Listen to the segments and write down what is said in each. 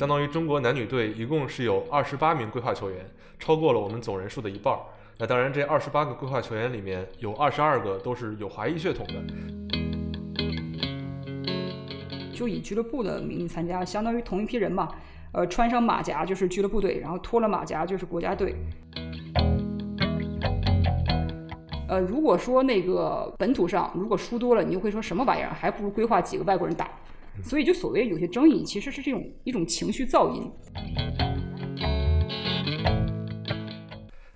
相当于中国男女队一共是有二十八名规划球员，超过了我们总人数的一半儿。那当然，这二十八个规划球员里面有二十二个都是有华裔血统的。就以俱乐部的名义参加，相当于同一批人嘛。呃，穿上马甲就是俱乐部队，然后脱了马甲就是国家队。呃，如果说那个本土上如果输多了，你就会说什么玩意儿，还不如规划几个外国人打。所以就所谓有些争议，其实是这种一种情绪噪音。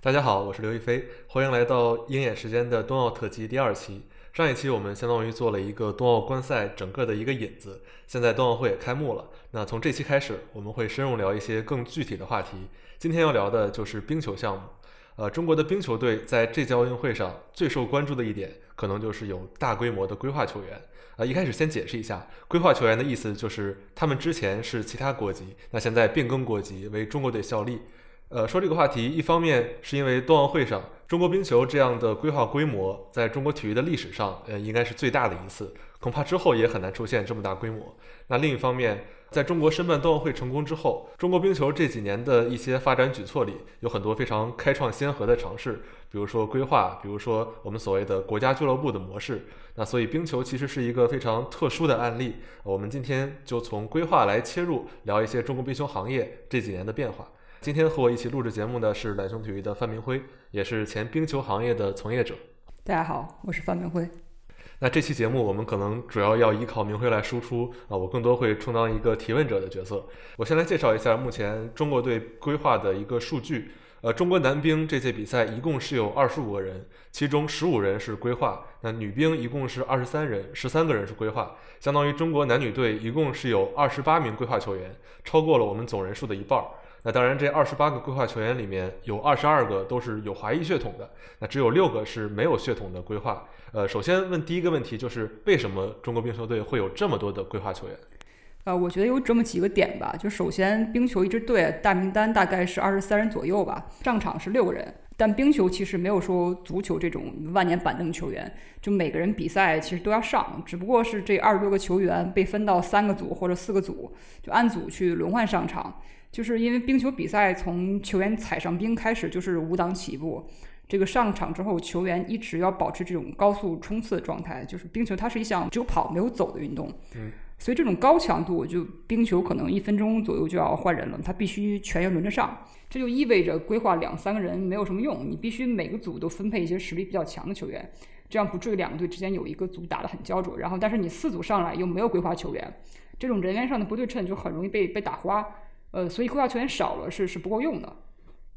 大家好，我是刘亦菲，欢迎来到鹰眼时间的冬奥特辑第二期。上一期我们相当于做了一个冬奥观赛整个的一个引子，现在冬奥会也开幕了。那从这期开始，我们会深入聊一些更具体的话题。今天要聊的就是冰球项目。呃，中国的冰球队在这届奥运会上最受关注的一点，可能就是有大规模的规划球员。啊，一开始先解释一下，规划球员的意思就是他们之前是其他国籍，那现在变更国籍为中国队效力。呃，说这个话题，一方面是因为冬奥会上中国冰球这样的规划规模，在中国体育的历史上，呃，应该是最大的一次，恐怕之后也很难出现这么大规模。那另一方面，在中国申办冬奥会成功之后，中国冰球这几年的一些发展举措里，有很多非常开创先河的尝试，比如说规划，比如说我们所谓的国家俱乐部的模式。那所以冰球其实是一个非常特殊的案例。我们今天就从规划来切入，聊一些中国冰球行业这几年的变化。今天和我一起录制节目的是懒熊体育的范明辉，也是前冰球行业的从业者。大家好，我是范明辉。那这期节目我们可能主要要依靠明辉来输出啊，我更多会充当一个提问者的角色。我先来介绍一下目前中国队规划的一个数据。呃，中国男兵这届比赛一共是有二十五个人，其中十五人是规划。那女兵一共是二十三人，十三个人是规划，相当于中国男女队一共是有二十八名规划球员，超过了我们总人数的一半儿。那当然，这二十八个规划球员里面有二十二个都是有华裔血统的，那只有六个是没有血统的规划。呃，首先问第一个问题就是为什么中国冰球队会有这么多的规划球员？呃，我觉得有这么几个点吧。就首先，冰球一支队大名单大概是二十三人左右吧，上场是六个人。但冰球其实没有说足球这种万年板凳球员，就每个人比赛其实都要上，只不过是这二十多个球员被分到三个组或者四个组，就按组去轮换上场。就是因为冰球比赛从球员踩上冰开始就是五档起步，这个上场之后球员一直要保持这种高速冲刺的状态。就是冰球它是一项只有跑没有走的运动，嗯，所以这种高强度就冰球可能一分钟左右就要换人了，他必须全员轮着上。这就意味着规划两三个人没有什么用，你必须每个组都分配一些实力比较强的球员，这样不至于两个队之间有一个组打得很焦灼。然后但是你四组上来又没有规划球员，这种人员上的不对称就很容易被被打花。呃，所以规划球员少了是是不够用的。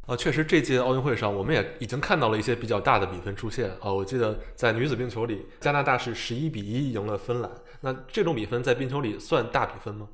啊，确实，这届奥运会上我们也已经看到了一些比较大的比分出现啊。我记得在女子冰球里，加拿大是十一比一赢了芬兰。那这种比分在冰球里算大比分吗？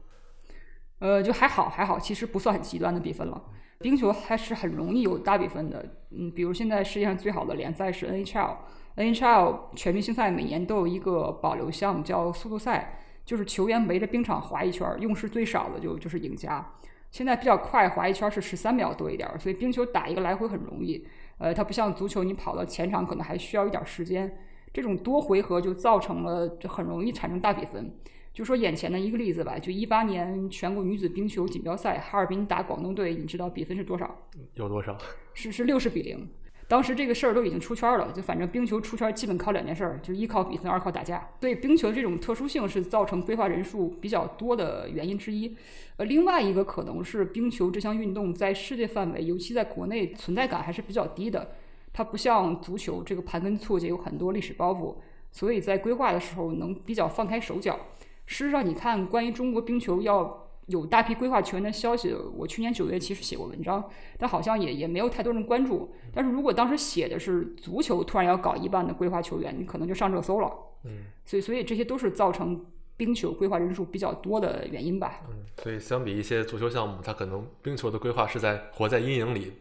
呃，就还好还好，其实不算很极端的比分了。冰球还是很容易有大比分的。嗯，比如现在世界上最好的联赛是 NHL，NHL 全明星赛每年都有一个保留项目叫速度赛，就是球员围着冰场滑一圈，用时最少的就就是赢家。现在比较快，滑一圈是十三秒多一点，所以冰球打一个来回很容易。呃，它不像足球，你跑到前场可能还需要一点时间。这种多回合就造成了就很容易产生大比分。就说眼前的一个例子吧，就一八年全国女子冰球锦标赛，哈尔滨打广东队，你知道比分是多少？有多少？是是六十比零。当时这个事儿都已经出圈了，就反正冰球出圈基本靠两件事儿，就一靠比分，二靠打架。所以冰球这种特殊性是造成规划人数比较多的原因之一。呃，另外一个可能是冰球这项运动在世界范围，尤其在国内存在感还是比较低的。它不像足球这个盘根错节，有很多历史包袱，所以在规划的时候能比较放开手脚。事实上，你看关于中国冰球要。有大批规划球员的消息，我去年九月其实写过文章，但好像也也没有太多人关注。但是如果当时写的是足球突然要搞一半的规划球员，你可能就上热搜了。嗯，所以所以这些都是造成冰球规划人数比较多的原因吧。嗯，所以相比一些足球项目，它可能冰球的规划是在活在阴影里，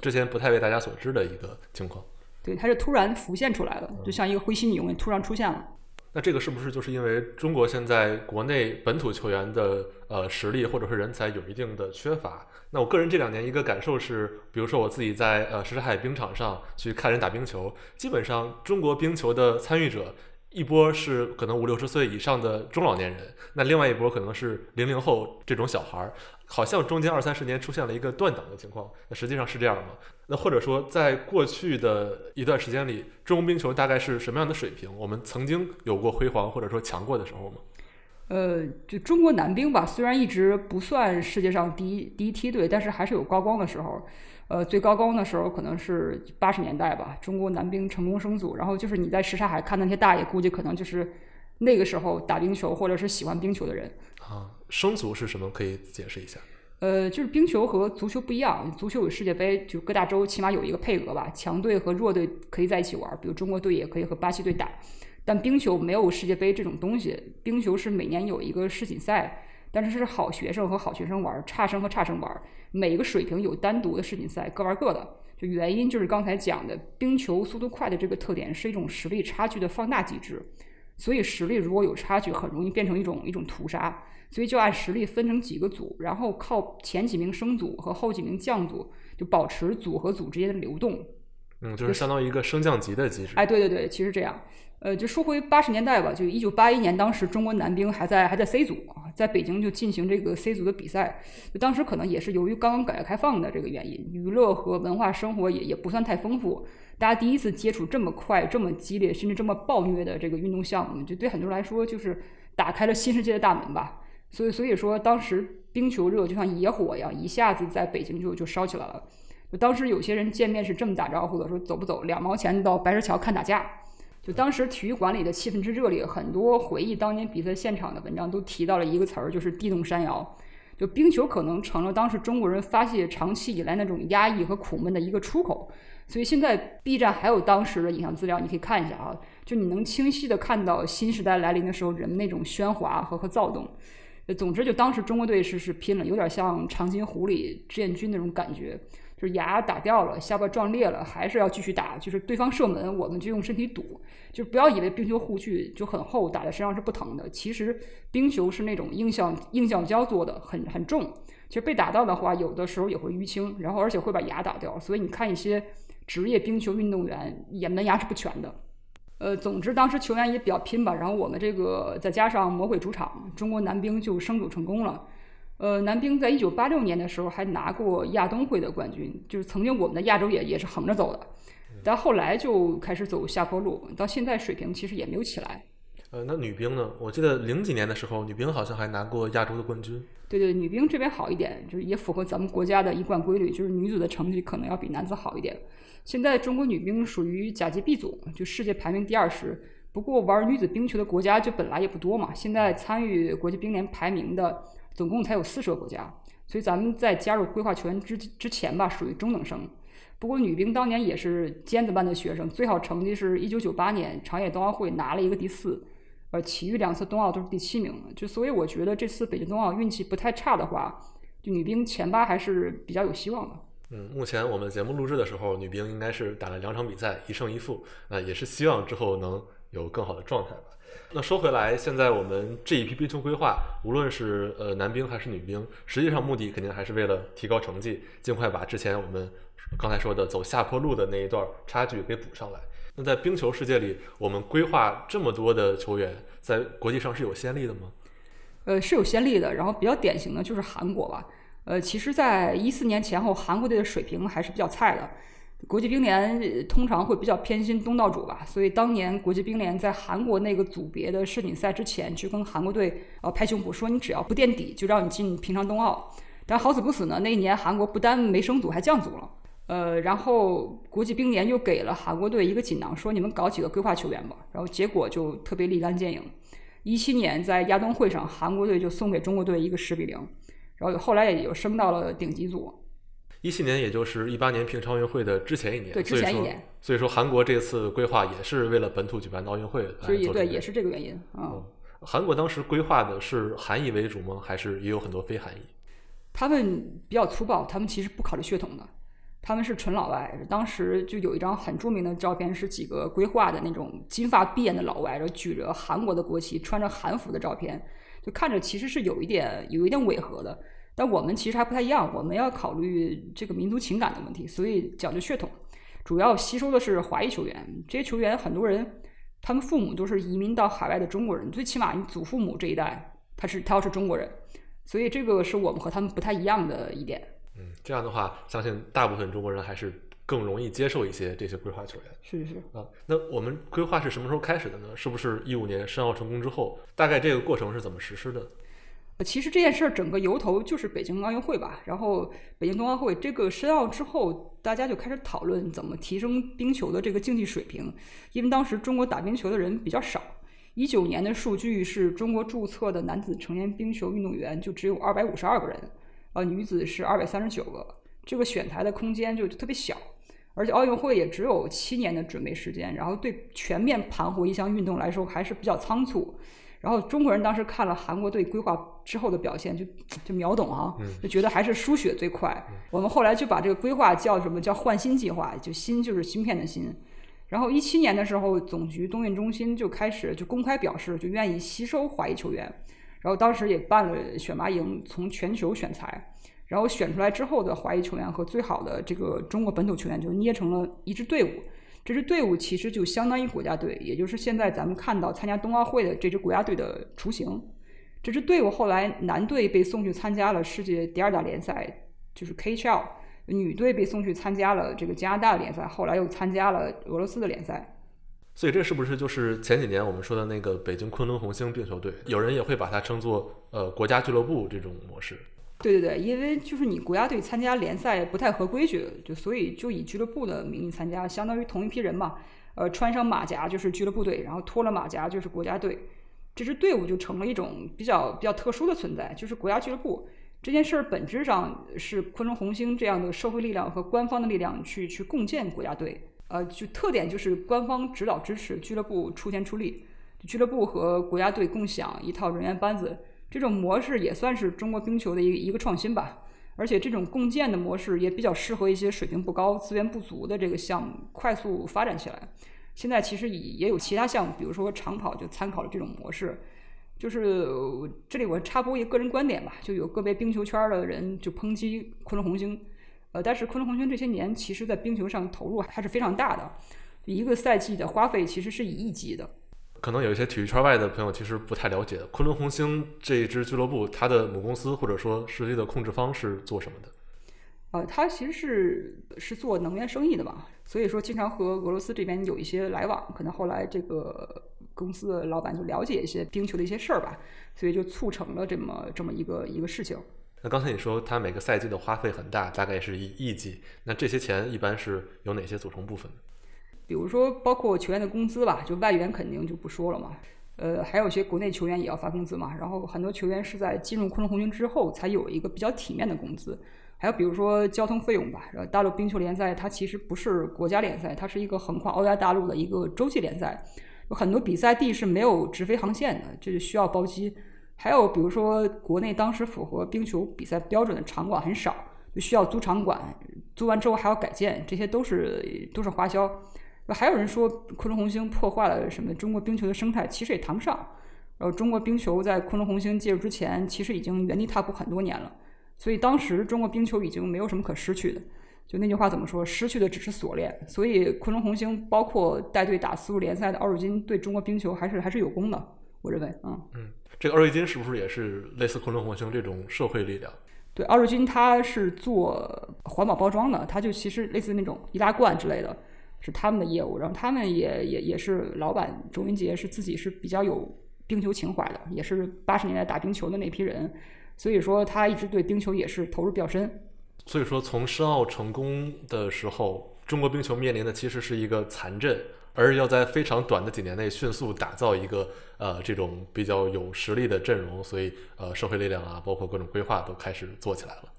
之前不太为大家所知的一个情况。对，它是突然浮现出来的，就像一个灰犀牛突然出现了。那这个是不是就是因为中国现在国内本土球员的呃实力或者是人才有一定的缺乏？那我个人这两年一个感受是，比如说我自己在呃什刹海冰场上去看人打冰球，基本上中国冰球的参与者一波是可能五六十岁以上的中老年人，那另外一波可能是零零后这种小孩儿，好像中间二三十年出现了一个断档的情况，那实际上是这样吗？那或者说，在过去的一段时间里，中国冰球大概是什么样的水平？我们曾经有过辉煌或者说强过的时候吗？呃，就中国男兵吧，虽然一直不算世界上第一第一梯队，但是还是有高光的时候。呃，最高光的时候可能是八十年代吧，中国男兵成功升组，然后就是你在什刹海看那些大爷，估计可能就是那个时候打冰球或者是喜欢冰球的人。啊，升足是什么？可以解释一下？呃，就是冰球和足球不一样，足球有世界杯，就各大洲起码有一个配额吧，强队和弱队可以在一起玩，比如中国队也可以和巴西队打。但冰球没有世界杯这种东西，冰球是每年有一个世锦赛。但是是好学生和好学生玩，差生和差生玩，每个水平有单独的世锦赛，各玩各的。就原因就是刚才讲的，冰球速度快的这个特点是一种实力差距的放大机制，所以实力如果有差距，很容易变成一种一种屠杀。所以就按实力分成几个组，然后靠前几名升组和后几名降组，就保持组和组之间的流动。嗯，就是相当于一个升降级的机制。哎，对对对，其实这样。呃，就说回八十年代吧，就一九八一年，当时中国男兵还在还在 C 组啊，在北京就进行这个 C 组的比赛。当时可能也是由于刚刚改革开放的这个原因，娱乐和文化生活也也不算太丰富，大家第一次接触这么快、这么激烈，甚至这么暴虐的这个运动项目，就对很多人来说就是打开了新世界的大门吧。所以，所以说当时冰球热就像野火一样，一下子在北京就就烧起来了。当时有些人见面是这么打招呼的，说走不走？两毛钱到白石桥看打架。就当时体育馆里的气氛之热烈，很多回忆当年比赛现场的文章都提到了一个词儿，就是地动山摇。就冰球可能成了当时中国人发泄长期以来那种压抑和苦闷的一个出口。所以现在 B 站还有当时的影像资料，你可以看一下啊，就你能清晰的看到新时代来临的时候人们那种喧哗和和躁动。总之，就当时中国队是是拼了，有点像长津湖里志愿军那种感觉。就是牙打掉了，下巴撞裂了，还是要继续打。就是对方射门，我们就用身体堵。就不要以为冰球护具就很厚，打在身上是不疼的。其实冰球是那种硬橡硬橡胶做的，很很重。其实被打到的话，有的时候也会淤青，然后而且会把牙打掉。所以你看一些职业冰球运动员，也门牙是不全的。呃，总之当时球员也比较拼吧。然后我们这个再加上魔鬼主场，中国男兵就升组成功了。呃，男兵在一九八六年的时候还拿过亚冬会的冠军，就是曾经我们的亚洲也也是横着走的，但后来就开始走下坡路，到现在水平其实也没有起来。呃，那女兵呢？我记得零几年的时候，女兵好像还拿过亚洲的冠军。对对，女兵这边好一点，就是也符合咱们国家的一贯规律，就是女子的成绩可能要比男子好一点。现在中国女兵属于甲级 B 组，就世界排名第二十。不过玩女子冰球的国家就本来也不多嘛，现在参与国际冰联排名的。总共才有四十个国家，所以咱们在加入规划球员之之前吧，属于中等生。不过女兵当年也是尖子班的学生，最好成绩是一九九八年长野冬奥会拿了一个第四，呃，其余两次冬奥都是第七名。就所以我觉得这次北京冬奥运气不太差的话，就女兵前八还是比较有希望的。嗯，目前我们节目录制的时候，女兵应该是打了两场比赛，一胜一负，那也是希望之后能有更好的状态吧。那说回来，现在我们这一批冰球规划，无论是呃男兵还是女兵，实际上目的肯定还是为了提高成绩，尽快把之前我们刚才说的走下坡路的那一段差距给补上来。那在冰球世界里，我们规划这么多的球员，在国际上是有先例的吗？呃，是有先例的。然后比较典型的就是韩国吧。呃，其实，在一四年前后，韩国队的水平还是比较菜的。国际冰联通常会比较偏心东道主吧，所以当年国际冰联在韩国那个组别的世锦赛之前，去跟韩国队呃拍胸脯说，你只要不垫底，就让你进平昌冬奥。但好死不死呢，那一年韩国不单没升组，还降组了。呃，然后国际冰联又给了韩国队一个锦囊，说你们搞几个规划球员吧。然后结果就特别立竿见影。一七年在亚冬会上，韩国队就送给中国队一个十比零，然后后来也就升到了顶级组。一七年，也就是一八年平昌奥运会的之前一年，对，之前一年。所以说，韩国这次规划也是为了本土举办的奥运会所以对，也是这个原因嗯。韩国当时规划的是韩裔为主吗？还是也有很多非韩裔？他们比较粗暴，他们其实不考虑血统的，他们是纯老外。当时就有一张很著名的照片，是几个规划的那种金发碧眼的老外，然后举着韩国的国旗，穿着韩服的照片，就看着其实是有一点有一点违和的。但我们其实还不太一样，我们要考虑这个民族情感的问题，所以讲究血统，主要吸收的是华裔球员。这些球员很多人他们父母都是移民到海外的中国人，最起码你祖父母这一代他是他要是中国人，所以这个是我们和他们不太一样的一点。嗯，这样的话，相信大部分中国人还是更容易接受一些这些规划球员。是是是。啊，那我们规划是什么时候开始的呢？是不是一五年申奥成功之后？大概这个过程是怎么实施的？其实这件事儿整个由头就是北京奥运会吧。然后北京冬奥会这个申奥之后，大家就开始讨论怎么提升冰球的这个竞技水平。因为当时中国打冰球的人比较少，一九年的数据是中国注册的男子成年冰球运动员就只有二百五十二个人，呃，女子是二百三十九个，这个选材的空间就特别小。而且奥运会也只有七年的准备时间，然后对全面盘活一项运动来说还是比较仓促。然后中国人当时看了韩国队规划之后的表现，就就秒懂啊，就觉得还是输血最快。我们后来就把这个规划叫什么叫换芯计划，就芯就是芯片的芯。然后一七年的时候，总局冬运中心就开始就公开表示，就愿意吸收华裔球员。然后当时也办了选拔营，从全球选材，然后选出来之后的华裔球员和最好的这个中国本土球员，就捏成了一支队伍。这支队伍其实就相当于国家队，也就是现在咱们看到参加冬奥会的这支国家队的雏形。这支队伍后来男队被送去参加了世界第二大联赛，就是 KHL；女队被送去参加了这个加拿大联赛，后来又参加了俄罗斯的联赛。所以这是不是就是前几年我们说的那个北京昆仑红星冰球队？有人也会把它称作呃国家俱乐部这种模式。对对对，因为就是你国家队参加联赛不太合规矩，就所以就以俱乐部的名义参加，相当于同一批人嘛。呃，穿上马甲就是俱乐部队，然后脱了马甲就是国家队，这支队伍就成了一种比较比较特殊的存在，就是国家俱乐部这件事儿本质上是昆仑红星这样的社会力量和官方的力量去去共建国家队。呃，就特点就是官方指导支持，俱乐部出钱出力，俱乐部和国家队共享一套人员班子。这种模式也算是中国冰球的一个一个创新吧，而且这种共建的模式也比较适合一些水平不高、资源不足的这个项目快速发展起来。现在其实也也有其他项目，比如说长跑就参考了这种模式。就是这里我插播一个个人观点吧，就有个别冰球圈的人就抨击昆仑红星，呃，但是昆仑红星这些年其实在冰球上投入还是非常大的，一个赛季的花费其实是以亿计的。可能有一些体育圈外的朋友其实不太了解，昆仑红星这一支俱乐部，它的母公司或者说实际的控制方是做什么的？呃，他其实是是做能源生意的嘛，所以说经常和俄罗斯这边有一些来往。可能后来这个公司的老板就了解一些冰球的一些事儿吧，所以就促成了这么这么一个一个事情。那刚才你说他每个赛季的花费很大，大概是一亿计，那这些钱一般是由哪些组成部分？比如说，包括球员的工资吧，就外援肯定就不说了嘛。呃，还有一些国内球员也要发工资嘛。然后很多球员是在进入昆仑红星之后才有一个比较体面的工资。还有比如说交通费用吧。然后大陆冰球联赛它其实不是国家联赛，它是一个横跨欧亚大陆的一个洲际联赛，有很多比赛地是没有直飞航线的，这就需要包机。还有比如说国内当时符合冰球比赛标准的场馆很少，就需要租场馆，租完之后还要改建，这些都是都是花销。还有人说昆仑红星破坏了什么中国冰球的生态，其实也谈不上。然后中国冰球在昆仑红星介入之前，其实已经原地踏步很多年了。所以当时中国冰球已经没有什么可失去的。就那句话怎么说？失去的只是锁链。所以昆仑红星包括带队打四路联赛的奥瑞金，对中国冰球还是还是有功的。我认为，嗯嗯，这个奥瑞金是不是也是类似昆仑红星这种社会力量？对，奥瑞金他是做环保包装的，他就其实类似那种易拉罐之类的。是他们的业务，然后他们也也也是老板周云杰是自己是比较有冰球情怀的，也是八十年代打冰球的那批人，所以说他一直对冰球也是投入比较深。所以说从申奥成功的时候，中国冰球面临的其实是一个残阵，而要在非常短的几年内迅速打造一个呃这种比较有实力的阵容，所以呃社会力量啊，包括各种规划都开始做起来了。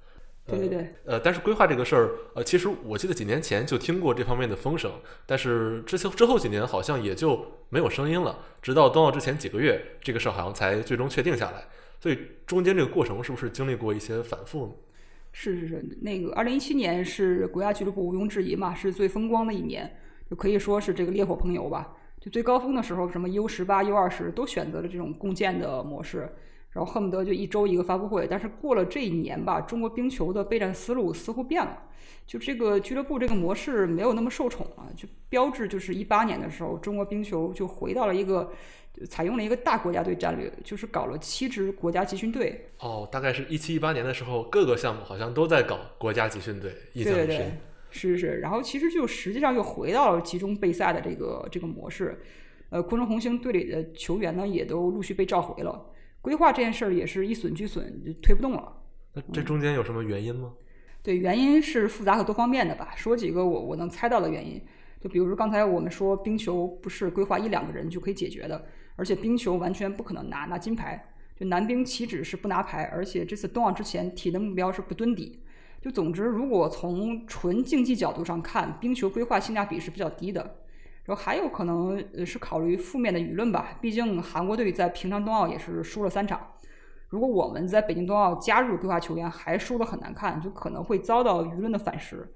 对对对，呃，但是规划这个事儿，呃，其实我记得几年前就听过这方面的风声，但是之前之后几年好像也就没有声音了，直到冬奥之前几个月，这个事儿好像才最终确定下来。所以中间这个过程是不是经历过一些反复呢？是是是，那个二零一七年是国家俱乐部毋庸置疑嘛，是最风光的一年，就可以说是这个烈火烹油吧。就最高峰的时候，什么 U 十八、U 二十都选择了这种共建的模式。然后恨不得就一周一个发布会。但是过了这一年吧，中国冰球的备战思路似乎变了，就这个俱乐部这个模式没有那么受宠了。就标志就是一八年的时候，中国冰球就回到了一个采用了一个大国家队战略，就是搞了七支国家集训队。哦，大概是一七一八年的时候，各个项目好像都在搞国家集训队，印象对对对很深。，是是是。然后其实就实际上又回到了集中备赛的这个这个模式。呃，昆仑红星队里的球员呢，也都陆续被召回了。规划这件事儿也是一损俱损，就推不动了。那这中间有什么原因吗？对，原因是复杂和多方面的吧。说几个我我能猜到的原因，就比如说刚才我们说冰球不是规划一两个人就可以解决的，而且冰球完全不可能拿拿金牌。就男兵岂止是不拿牌，而且这次冬奥之前提的目标是不蹲底。就总之，如果从纯竞技角度上看，冰球规划性价比是比较低的。然后还有可能呃是考虑负面的舆论吧，毕竟韩国队在平昌冬奥也是输了三场。如果我们在北京冬奥加入规划球员还输得很难看，就可能会遭到舆论的反噬。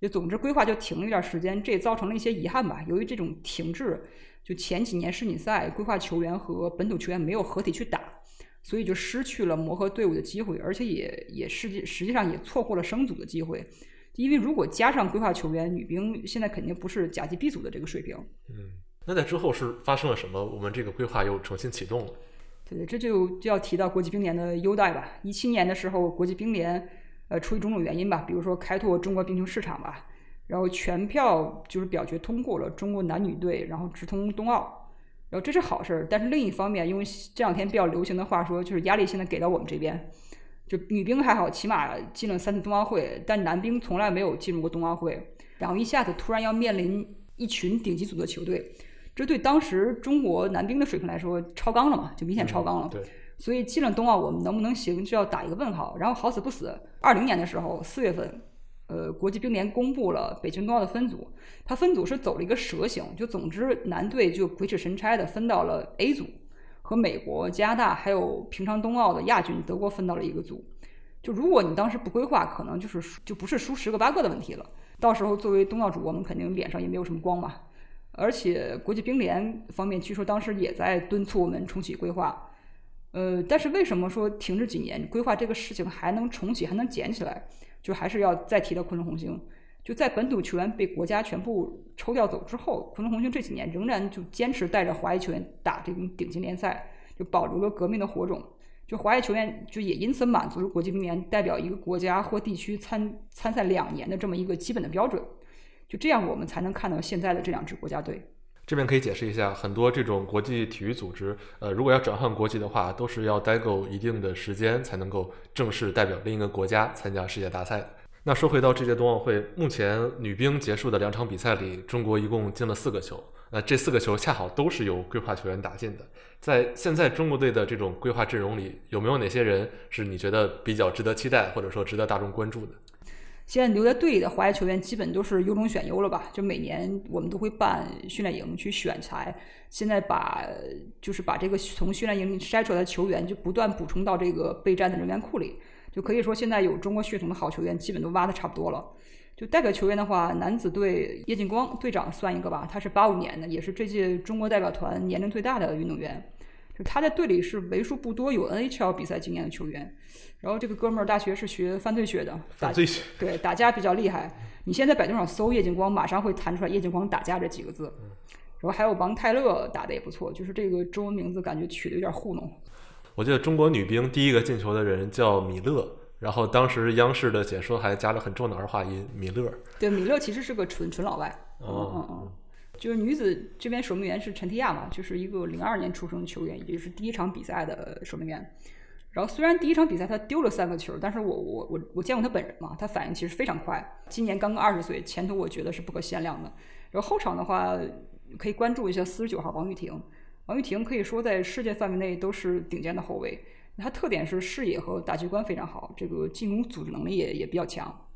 就总之规划就停了一段时间，这也造成了一些遗憾吧。由于这种停滞，就前几年世锦赛规划球员和本土球员没有合体去打，所以就失去了磨合队伍的机会，而且也也实际实际上也错过了升组的机会。因为如果加上规划球员，女兵现在肯定不是甲级 B 组的这个水平。嗯，那在之后是发生了什么？我们这个规划又重新启动了。对对，这就就要提到国际乒联的优待吧。一七年的时候，国际乒联呃出于种种原因吧，比如说开拓中国冰球市场吧，然后全票就是表决通过了中国男女队，然后直通冬奥，然后这是好事儿。但是另一方面，因为这两天比较流行的话说，就是压力现在给到我们这边，就女兵还好，起码进了三次冬奥会，但男兵从来没有进入过冬奥会，然后一下子突然要面临一群顶级组的球队。这对当时中国男兵的水平来说超纲了嘛，就明显超纲了。嗯对，所以进了冬奥，我们能不能行，就要打一个问号。然后好死不死，二零年的时候四月份，呃，国际冰联公布了北京冬奥的分组，它分组是走了一个蛇形，就总之男队就鬼使神差的分到了 A 组，和美国、加拿大还有平昌冬奥的亚军德国分到了一个组。就如果你当时不规划，可能就是输就不是输十个八个的问题了。到时候作为冬奥主，我们肯定脸上也没有什么光嘛。而且国际冰联方面据说当时也在敦促我们重启规划，呃，但是为什么说停滞几年，规划这个事情还能重启，还能捡起来？就还是要再提到昆仑红星。就在本土球员被国家全部抽调走之后，昆仑红军这几年仍然就坚持带着华裔球员打这种顶级联赛，就保留了革命的火种。就华裔球员就也因此满足了国际冰联代表一个国家或地区参参赛两年的这么一个基本的标准。就这样，我们才能看到现在的这两支国家队。这边可以解释一下，很多这种国际体育组织，呃，如果要转换国籍的话，都是要待够一定的时间才能够正式代表另一个国家参加世界大赛。那说回到这届冬奥会，目前女兵结束的两场比赛里，中国一共进了四个球，那这四个球恰好都是由规划球员打进的。在现在中国队的这种规划阵容里，有没有哪些人是你觉得比较值得期待，或者说值得大众关注的？现在留在队里的华裔球员基本都是优中选优了吧？就每年我们都会办训练营去选材，现在把就是把这个从训练营里筛出来的球员就不断补充到这个备战的人员库里，就可以说现在有中国血统的好球员基本都挖的差不多了。就代表球员的话，男子队叶劲光队长算一个吧，他是八五年的，也是这届中国代表团年龄最大的运动员。就他在队里是为数不多有 NHL 比赛经验的球员。然后这个哥们儿大学是学犯罪学的，打犯罪学对打架比较厉害。你现在百度上搜叶劲光，马上会弹出来叶劲光打架这几个字。然后还有王泰勒打的也不错，就是这个中文名字感觉取的有点糊弄。我记得中国女兵第一个进球的人叫米勒，然后当时央视的解说还加了很重的儿化音，米勒。对，米勒其实是个纯纯老外。嗯嗯哦，嗯。就是女子这边守门员是陈提亚嘛，就是一个零二年出生的球员，也就是第一场比赛的守门员。然后虽然第一场比赛他丢了三个球，但是我我我我见过他本人嘛，他反应其实非常快。今年刚刚二十岁，前途我觉得是不可限量的。然后后场的话，可以关注一下四十九号王玉婷。王玉婷可以说在世界范围内都是顶尖的后卫，他特点是视野和大局观非常好，这个进攻组织能力也也比较强。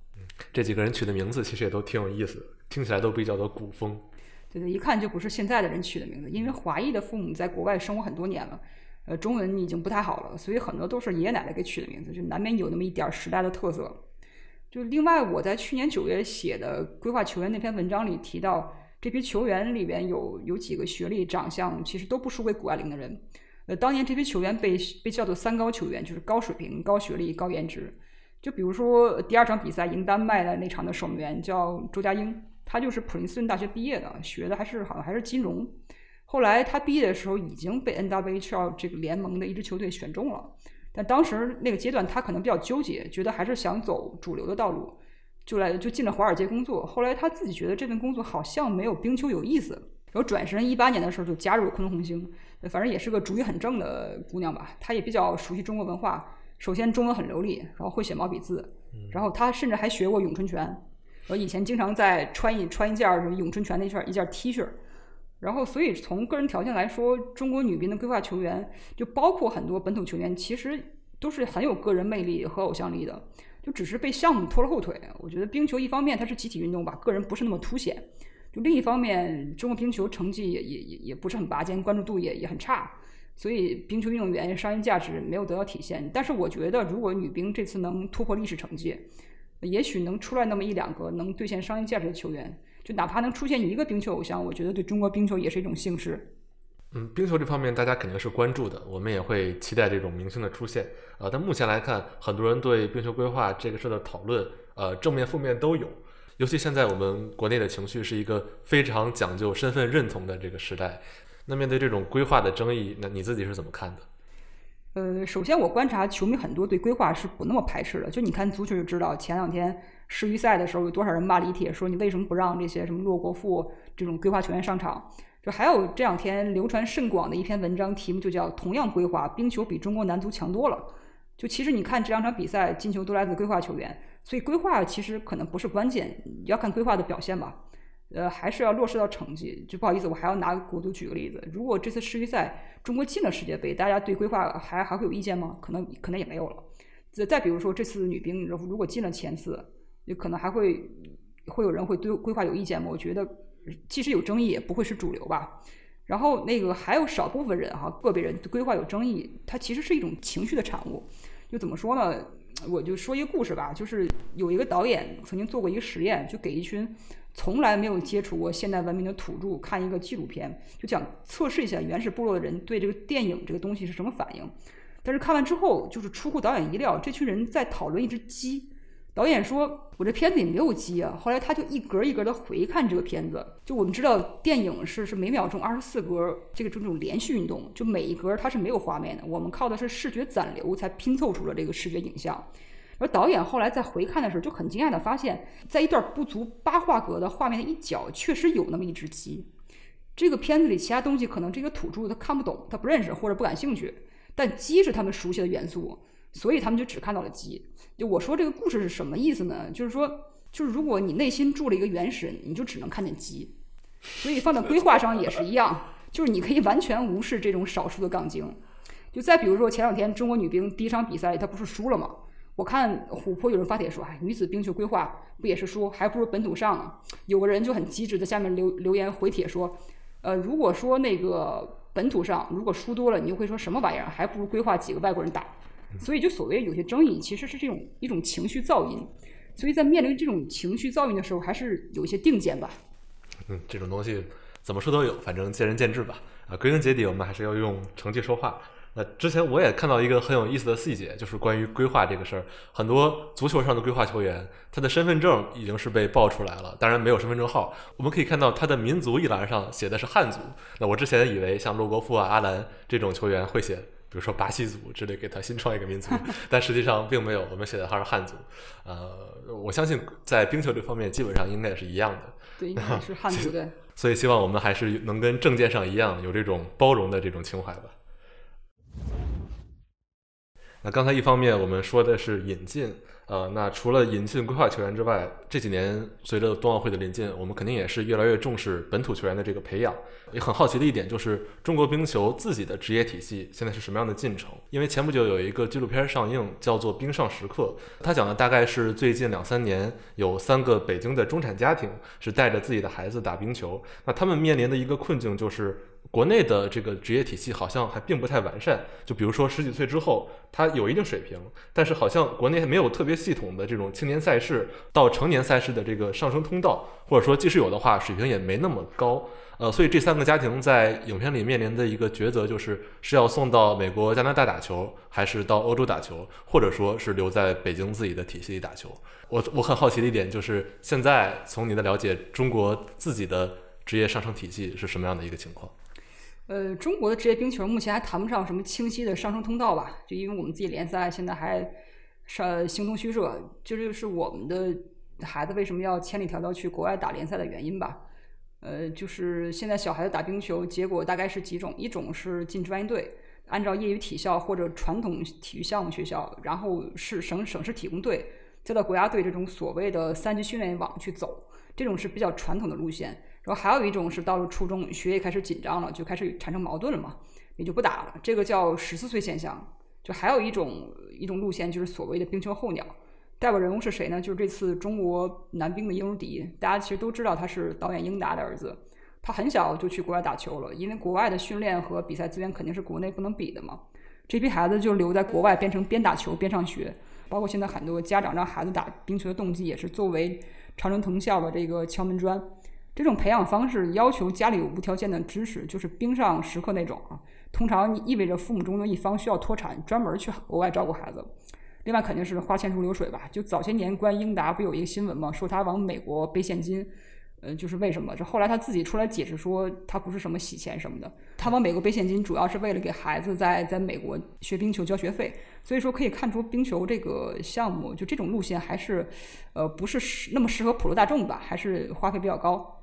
这几个人取的名字其实也都挺有意思的，听起来都比较的古风。对对，一看就不是现在的人取的名字，因为华裔的父母在国外生活很多年了，呃，中文已经不太好了，所以很多都是爷爷奶奶给取的名字，就难免有那么一点儿时代的特色。就另外，我在去年九月写的规划球员那篇文章里提到，这批球员里边有有几个学历、长相其实都不输给谷爱凌的人。呃，当年这批球员被被叫做“三高”球员，就是高水平、高学历、高颜值。就比如说第二场比赛赢丹麦的那场的守门员叫周佳英，他就是普林斯顿大学毕业的，学的还是好像还是金融。后来他毕业的时候已经被 NWHL 这个联盟的一支球队选中了，但当时那个阶段他可能比较纠结，觉得还是想走主流的道路，就来就进了华尔街工作。后来他自己觉得这份工作好像没有冰球有意思，然后转身一八年的时候就加入了昆仑红星，反正也是个主意很正的姑娘吧。她也比较熟悉中国文化。首先中文很流利，然后会写毛笔字，然后她甚至还学过咏春拳。我以前经常在穿一穿一件什么咏春拳的一件一件 T 恤。然后，所以从个人条件来说，中国女兵的规划球员，就包括很多本土球员，其实都是很有个人魅力和偶像力的，就只是被项目拖了后腿。我觉得冰球一方面它是集体运动吧，个人不是那么凸显；就另一方面，中国冰球成绩也也也也不是很拔尖，关注度也也很差。所以冰球运动员商业价值没有得到体现，但是我觉得如果女兵这次能突破历史成绩，也许能出来那么一两个能兑现商业价值的球员，就哪怕能出现一个冰球偶像，我觉得对中国冰球也是一种幸事。嗯，冰球这方面大家肯定是关注的，我们也会期待这种明星的出现。呃，但目前来看，很多人对冰球规划这个事的讨论，呃，正面负面都有。尤其现在我们国内的情绪是一个非常讲究身份认同的这个时代。那面对这种规划的争议，那你自己是怎么看的？呃，首先我观察球迷很多对规划是不那么排斥的。就你看足球就知道，前两天世预赛的时候有多少人骂李铁，说你为什么不让这些什么骆国富这种规划球员上场？就还有这两天流传甚广的一篇文章，题目就叫“同样规划，冰球比中国男足强多了”。就其实你看这两场比赛，进球都来自规划球员，所以规划其实可能不是关键，要看规划的表现吧。呃，还是要落实到成绩。就不好意思，我还要拿国足举个例子。如果这次世预赛中国进了世界杯，大家对规划还还会有意见吗？可能可能也没有了。再再比如说这次女兵如果进了前四，有可能还会会有人会对规划有意见吗？我觉得即使有争议，也不会是主流吧。然后那个还有少部分人哈，个别人规划有争议，它其实是一种情绪的产物。就怎么说呢？我就说一个故事吧，就是有一个导演曾经做过一个实验，就给一群。从来没有接触过现代文明的土著看一个纪录片，就想测试一下原始部落的人对这个电影这个东西是什么反应。但是看完之后，就是出乎导演意料，这群人在讨论一只鸡。导演说：“我这片子里没有鸡啊。”后来他就一格一格的回看这个片子。就我们知道，电影是是每秒钟二十四格，这个这种连续运动，就每一格它是没有画面的，我们靠的是视觉暂留才拼凑出了这个视觉影像。而导演后来在回看的时候，就很惊讶的发现，在一段不足八画格的画面的一角，确实有那么一只鸡。这个片子里其他东西可能这个土著他看不懂，他不认识或者不感兴趣，但鸡是他们熟悉的元素，所以他们就只看到了鸡。就我说这个故事是什么意思呢？就是说，就是如果你内心住了一个原始人，你就只能看见鸡。所以放在规划上也是一样，就是你可以完全无视这种少数的杠精。就再比如说前两天中国女兵第一场比赛，她不是输了吗？我看虎扑有人发帖说：“哎，女子冰球规划不也是输，还不如本土上呢。”有个人就很机智，在下面留留言回帖说：“呃，如果说那个本土上如果输多了，你就会说什么玩意儿？还不如规划几个外国人打。”所以就所谓有些争议，其实是这种一种情绪噪音。所以在面临这种情绪噪音的时候，还是有一些定见吧。嗯，这种东西怎么说都有，反正见仁见智吧。啊，归根结底，我们还是要用成绩说话。那之前我也看到一个很有意思的细节，就是关于规划这个事儿。很多足球上的规划球员，他的身份证已经是被爆出来了，当然没有身份证号。我们可以看到他的民族一栏上写的是汉族。那我之前以为像洛国富啊、阿兰这种球员会写，比如说巴西族之类，给他新创一个民族，但实际上并没有。我们写的还是汉族。呃，我相信在冰球这方面，基本上应该也是一样的。对，应该是 汉族的。所以希望我们还是能跟证件上一样，有这种包容的这种情怀吧。那刚才一方面我们说的是引进，呃，那除了引进规划球员之外，这几年随着冬奥会的临近，我们肯定也是越来越重视本土球员的这个培养。也很好奇的一点就是，中国冰球自己的职业体系现在是什么样的进程？因为前不久有一个纪录片上映，叫做《冰上时刻》，它讲的大概是最近两三年有三个北京的中产家庭是带着自己的孩子打冰球，那他们面临的一个困境就是。国内的这个职业体系好像还并不太完善。就比如说十几岁之后，他有一定水平，但是好像国内还没有特别系统的这种青年赛事到成年赛事的这个上升通道，或者说即使有的话，水平也没那么高。呃，所以这三个家庭在影片里面临的一个抉择就是是要送到美国、加拿大打球，还是到欧洲打球，或者说是留在北京自己的体系里打球。我我很好奇的一点就是，现在从你的了解，中国自己的职业上升体系是什么样的一个情况？呃，中国的职业冰球目前还谈不上什么清晰的上升通道吧，就因为我们自己联赛现在还是形同虚设，这就是我们的孩子为什么要千里迢迢去国外打联赛的原因吧。呃，就是现在小孩子打冰球，结果大概是几种：一种是进专业队，按照业余体校或者传统体育项目学校，然后是省省市体工队，再到国家队这种所谓的三级训练网去走，这种是比较传统的路线。然后还有一种是到了初中，学业开始紧张了，就开始产生矛盾了嘛，也就不打了。这个叫十四岁现象。就还有一种一种路线，就是所谓的冰球候鸟。代表人物是谁呢？就是这次中国男兵的英迪，大家其实都知道他是导演英达的儿子。他很小就去国外打球了，因为国外的训练和比赛资源肯定是国内不能比的嘛。这批孩子就留在国外，变成边打球边上学。包括现在很多家长让孩子打冰球的动机，也是作为常春藤校的这个敲门砖。这种培养方式要求家里有无条件的支持，就是冰上时刻那种啊。通常意味着父母中的一方需要脱产，专门去国外照顾孩子。另外肯定是花钱如流水吧。就早些年关英达不有一个新闻吗？说他往美国背现金，呃，就是为什么？这后来他自己出来解释说，他不是什么洗钱什么的，他往美国背现金主要是为了给孩子在在美国学冰球交学费。所以说可以看出冰球这个项目就这种路线还是，呃，不是那么适合普罗大众吧，还是花费比较高。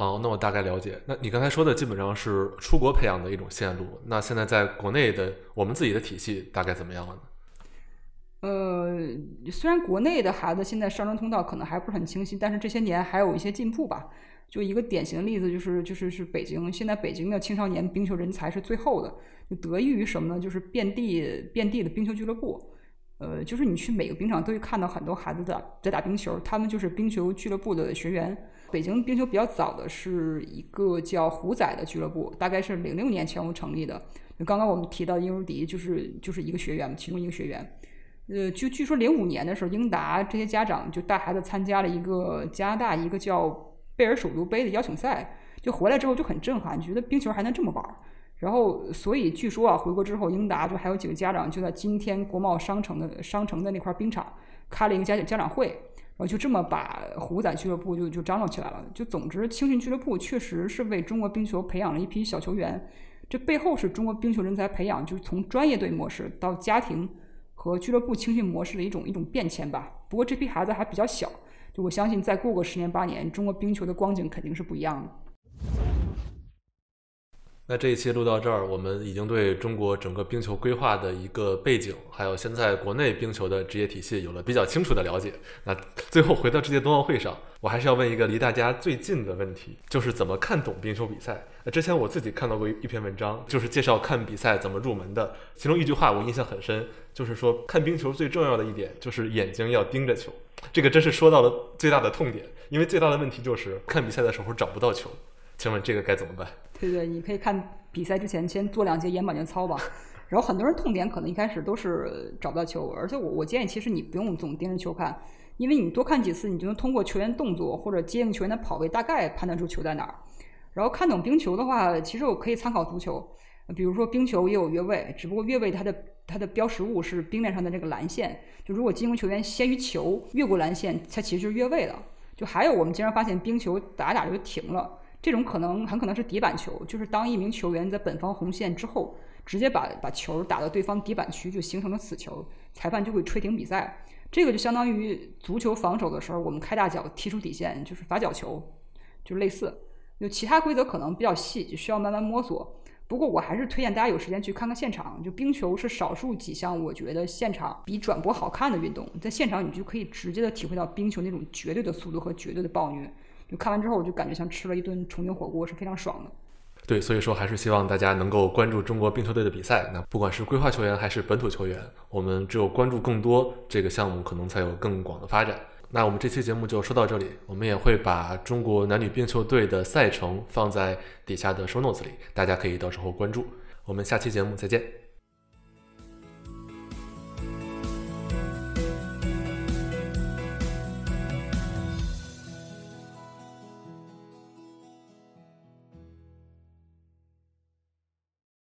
哦，那我大概了解。那你刚才说的基本上是出国培养的一种线路，那现在在国内的我们自己的体系大概怎么样了呢？呃，虽然国内的孩子现在上升通道可能还不是很清晰，但是这些年还有一些进步吧。就一个典型的例子，就是就是是北京，现在北京的青少年冰球人才是最后的，得益于什么呢？就是遍地遍地的冰球俱乐部。呃，就是你去每个冰场都会看到很多孩子在在打冰球，他们就是冰球俱乐部的学员。北京冰球比较早的是一个叫虎仔的俱乐部，大概是零六年前后成立的。刚刚我们提到英如迪，就是就是一个学员，其中一个学员。呃，就据说零五年的时候，英达这些家长就带孩子参加了一个加拿大一个叫贝尔首都杯的邀请赛，就回来之后就很震撼，觉得冰球还能这么玩。然后，所以据说啊，回国之后，英达就还有几个家长就在今天国贸商城的商城的那块冰场开了一个家家长会，我就这么把虎仔俱乐部就就张罗起来了。就总之，青训俱乐部确实是为中国冰球培养了一批小球员，这背后是中国冰球人才培养，就是从专业队模式到家庭。和俱乐部青训模式的一种一种变迁吧。不过这批孩子还比较小，就我相信再过个十年八年，中国冰球的光景肯定是不一样的。那这一期录到这儿，我们已经对中国整个冰球规划的一个背景，还有现在国内冰球的职业体系有了比较清楚的了解。那最后回到这届冬奥会上，我还是要问一个离大家最近的问题，就是怎么看懂冰球比赛？那之前我自己看到过一篇文章，就是介绍看比赛怎么入门的，其中一句话我印象很深，就是说看冰球最重要的一点就是眼睛要盯着球。这个真是说到了最大的痛点，因为最大的问题就是看比赛的时候找不到球。请问这个该怎么办？对对，你可以看比赛之前先做两节眼保健操吧。然后很多人痛点可能一开始都是找不到球，而且我我建议其实你不用总盯着球看，因为你多看几次，你就能通过球员动作或者接应球员的跑位，大概判断出球在哪儿。然后看懂冰球的话，其实我可以参考足球，比如说冰球也有越位，只不过越位它的它的标识物是冰面上的这个蓝线，就如果进攻球员先于球越过蓝线，它其实就是越位了。就还有我们经常发现冰球打打就停了。这种可能很可能是底板球，就是当一名球员在本方红线之后，直接把把球打到对方底板区，就形成了死球，裁判就会吹停比赛。这个就相当于足球防守的时候，我们开大脚踢出底线，就是罚角球，就类似。就其他规则可能比较细，就需要慢慢摸索。不过我还是推荐大家有时间去看看现场。就冰球是少数几项我觉得现场比转播好看的运动，在现场你就可以直接的体会到冰球那种绝对的速度和绝对的暴虐。就看完之后，我就感觉像吃了一顿重庆火锅，是非常爽的。对，所以说还是希望大家能够关注中国冰球队的比赛。那不管是规划球员还是本土球员，我们只有关注更多这个项目，可能才有更广的发展。那我们这期节目就说到这里，我们也会把中国男女冰球队的赛程放在底下的 show notes 里，大家可以到时候关注。我们下期节目再见。